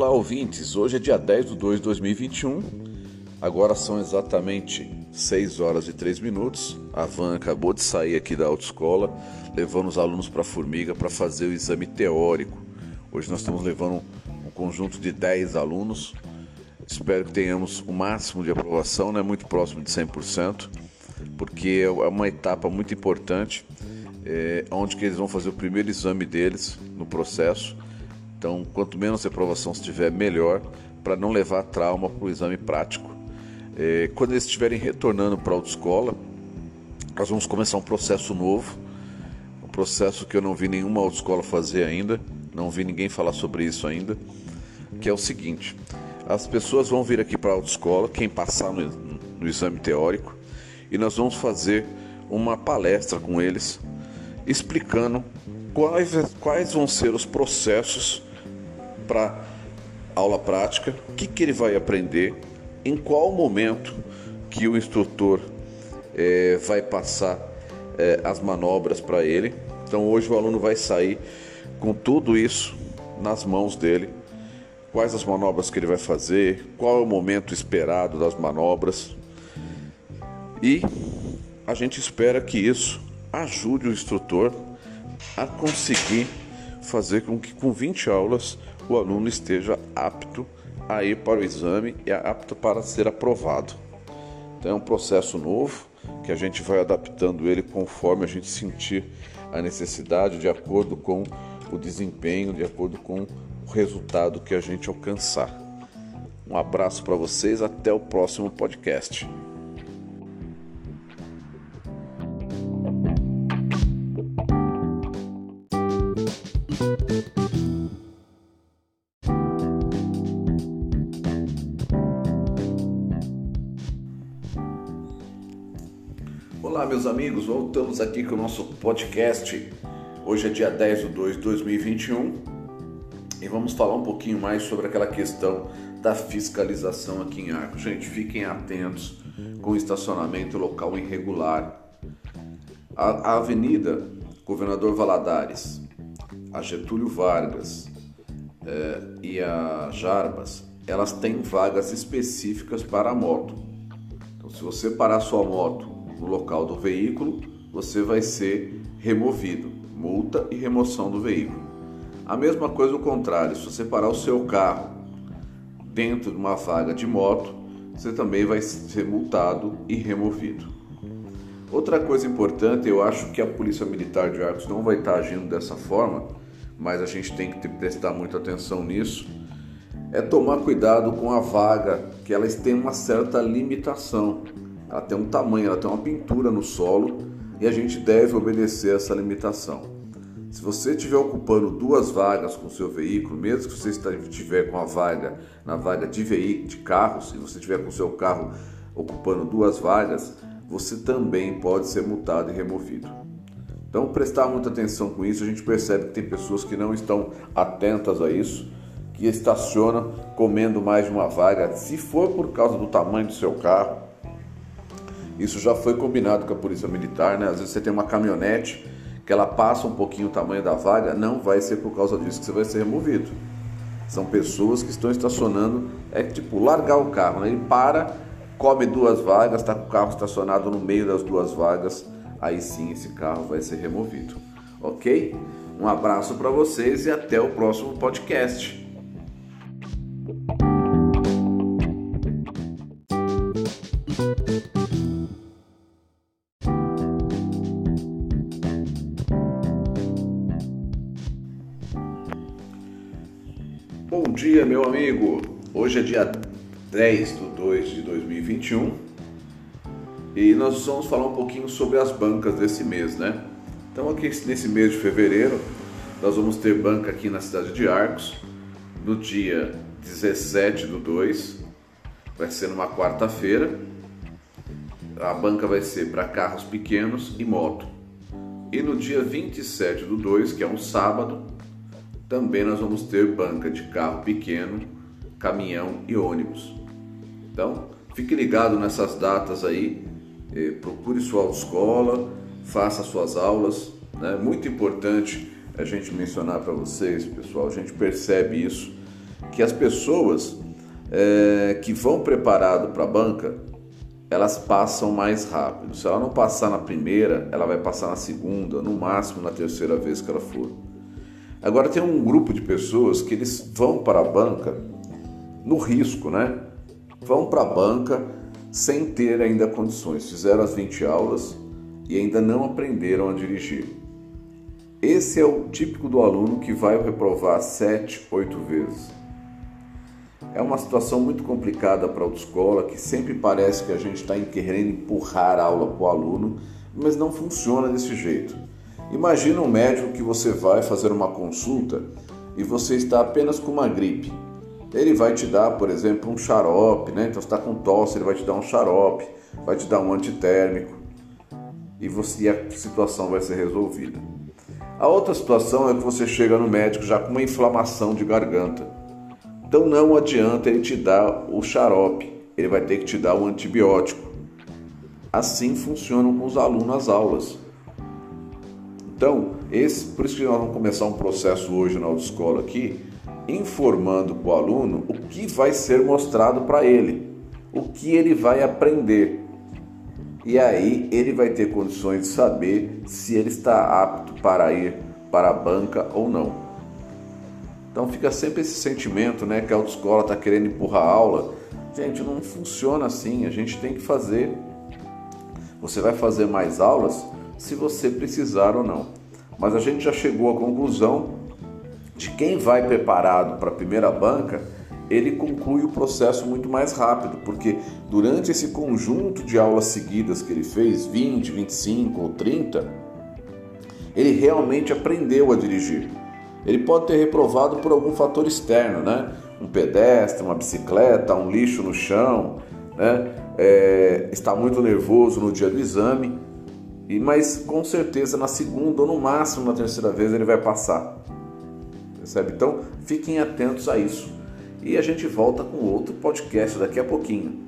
Olá, ouvintes. Hoje é dia 10 de 2 de 2021. Agora são exatamente 6 horas e 3 minutos. A van acabou de sair aqui da autoescola, levando os alunos para a Formiga para fazer o exame teórico. Hoje nós estamos levando um conjunto de 10 alunos. Espero que tenhamos o máximo de aprovação, né? muito próximo de 100%, porque é uma etapa muito importante, é, onde que eles vão fazer o primeiro exame deles no processo então, quanto menos reprovação se tiver, melhor, para não levar trauma para o exame prático. É, quando eles estiverem retornando para a autoescola, nós vamos começar um processo novo, um processo que eu não vi nenhuma autoescola fazer ainda, não vi ninguém falar sobre isso ainda, que é o seguinte: as pessoas vão vir aqui para a autoescola, quem passar no, no exame teórico, e nós vamos fazer uma palestra com eles, explicando quais, quais vão ser os processos para aula prática, o que, que ele vai aprender, em qual momento que o instrutor é, vai passar é, as manobras para ele. Então hoje o aluno vai sair com tudo isso nas mãos dele. Quais as manobras que ele vai fazer, qual é o momento esperado das manobras. E a gente espera que isso ajude o instrutor a conseguir fazer com que com 20 aulas o aluno esteja apto a ir para o exame e apto para ser aprovado. Então é um processo novo que a gente vai adaptando ele conforme a gente sentir a necessidade, de acordo com o desempenho, de acordo com o resultado que a gente alcançar. Um abraço para vocês, até o próximo podcast. Olá, meus amigos, voltamos aqui com o nosso podcast. Hoje é dia 10 de 2 de 2021 e vamos falar um pouquinho mais sobre aquela questão da fiscalização aqui em Arcos. Gente, fiquem atentos com o estacionamento local irregular. A, a Avenida Governador Valadares, a Getúlio Vargas eh, e a Jarbas, elas têm vagas específicas para a moto. Então, se você parar sua moto no local do veículo, você vai ser removido, multa e remoção do veículo. A mesma coisa o contrário, se você parar o seu carro dentro de uma vaga de moto, você também vai ser multado e removido. Outra coisa importante, eu acho que a Polícia Militar de Arcos não vai estar agindo dessa forma, mas a gente tem que prestar muita atenção nisso, é tomar cuidado com a vaga, que elas têm uma certa limitação ela tem um tamanho, ela tem uma pintura no solo e a gente deve obedecer essa limitação. Se você estiver ocupando duas vagas com seu veículo, mesmo que você estiver com a vaga na vaga de veículo, de carro, se você estiver com o seu carro ocupando duas vagas, você também pode ser multado e removido. Então, prestar muita atenção com isso, a gente percebe que tem pessoas que não estão atentas a isso, que estacionam comendo mais de uma vaga, se for por causa do tamanho do seu carro, isso já foi combinado com a Polícia Militar, né? Às vezes você tem uma caminhonete que ela passa um pouquinho o tamanho da vaga, não vai ser por causa disso que você vai ser removido. São pessoas que estão estacionando, é tipo largar o carro, né? ele para, come duas vagas, está com o carro estacionado no meio das duas vagas, aí sim esse carro vai ser removido. Ok? Um abraço para vocês e até o próximo podcast. Bom dia, meu amigo. Hoje é dia 10 de 2 de 2021 e nós vamos falar um pouquinho sobre as bancas desse mês, né? Então, aqui nesse mês de fevereiro, nós vamos ter banca aqui na cidade de Arcos no dia 17 do 2, vai ser numa quarta-feira. A banca vai ser para carros pequenos e moto. E no dia 27 do 2, que é um sábado, também nós vamos ter banca de carro pequeno, caminhão e ônibus. Então, fique ligado nessas datas aí, eh, procure sua autoescola, faça suas aulas. É né? muito importante a gente mencionar para vocês, pessoal, a gente percebe isso, que as pessoas é, que vão preparado para a banca, elas passam mais rápido. Se ela não passar na primeira, ela vai passar na segunda, no máximo na terceira vez que ela for. Agora tem um grupo de pessoas que eles vão para a banca no risco, né? Vão para a banca sem ter ainda condições. Fizeram as 20 aulas e ainda não aprenderam a dirigir. Esse é o típico do aluno que vai reprovar 7, 8 vezes. É uma situação muito complicada para a autoescola, que sempre parece que a gente está querendo empurrar a aula para o aluno, mas não funciona desse jeito. Imagina um médico que você vai fazer uma consulta e você está apenas com uma gripe. Ele vai te dar, por exemplo, um xarope, né? Então você está com tosse, ele vai te dar um xarope, vai te dar um antitérmico e, você, a situação vai ser resolvida. A outra situação é que você chega no médico já com uma inflamação de garganta. Então não adianta ele te dar o xarope, ele vai ter que te dar o antibiótico. Assim funcionam com os alunos as aulas. Então, esse, por isso que nós vamos começar um processo hoje na autoescola aqui, informando para o aluno o que vai ser mostrado para ele, o que ele vai aprender. E aí ele vai ter condições de saber se ele está apto para ir para a banca ou não. Então fica sempre esse sentimento, né, que a autoescola está querendo empurrar a aula. Gente, não funciona assim. A gente tem que fazer. Você vai fazer mais aulas se você precisar ou não. Mas a gente já chegou à conclusão de quem vai preparado para a primeira banca, ele conclui o processo muito mais rápido, porque durante esse conjunto de aulas seguidas que ele fez, 20, 25 ou 30, ele realmente aprendeu a dirigir. Ele pode ter reprovado por algum fator externo, né? Um pedestre, uma bicicleta, um lixo no chão, né? É, está muito nervoso no dia do exame, e mas com certeza na segunda ou no máximo na terceira vez ele vai passar. Percebe? Então fiquem atentos a isso. E a gente volta com outro podcast daqui a pouquinho.